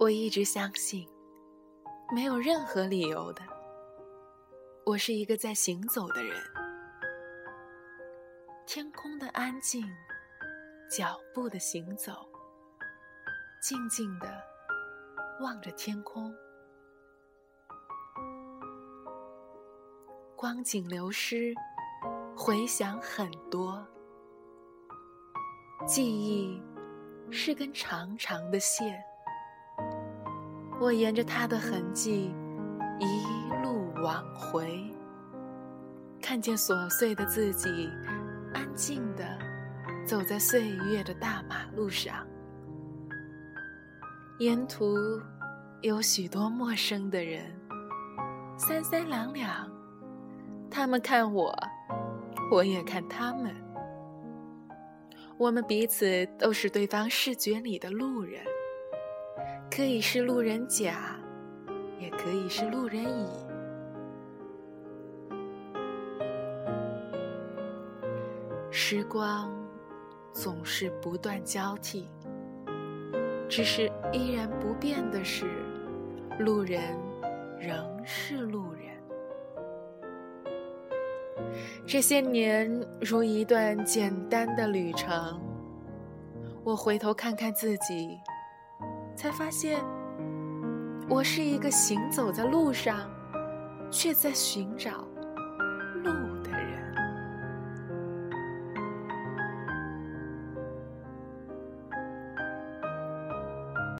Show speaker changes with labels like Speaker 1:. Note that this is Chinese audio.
Speaker 1: 我一直相信，没有任何理由的，我是一个在行走的人。天空的安静，脚步的行走，静静的望着天空。光景流失，回想很多，记忆是根长长的线。我沿着他的痕迹一路往回，看见琐碎的自己，安静的走在岁月的大马路上。沿途有许多陌生的人，三三两两，他们看我，我也看他们。我们彼此都是对方视觉里的路人。可以是路人甲，也可以是路人乙。时光总是不断交替，只是依然不变的是，路人仍是路人。这些年如一段简单的旅程，我回头看看自己。才发现，我是一个行走在路上，却在寻找路。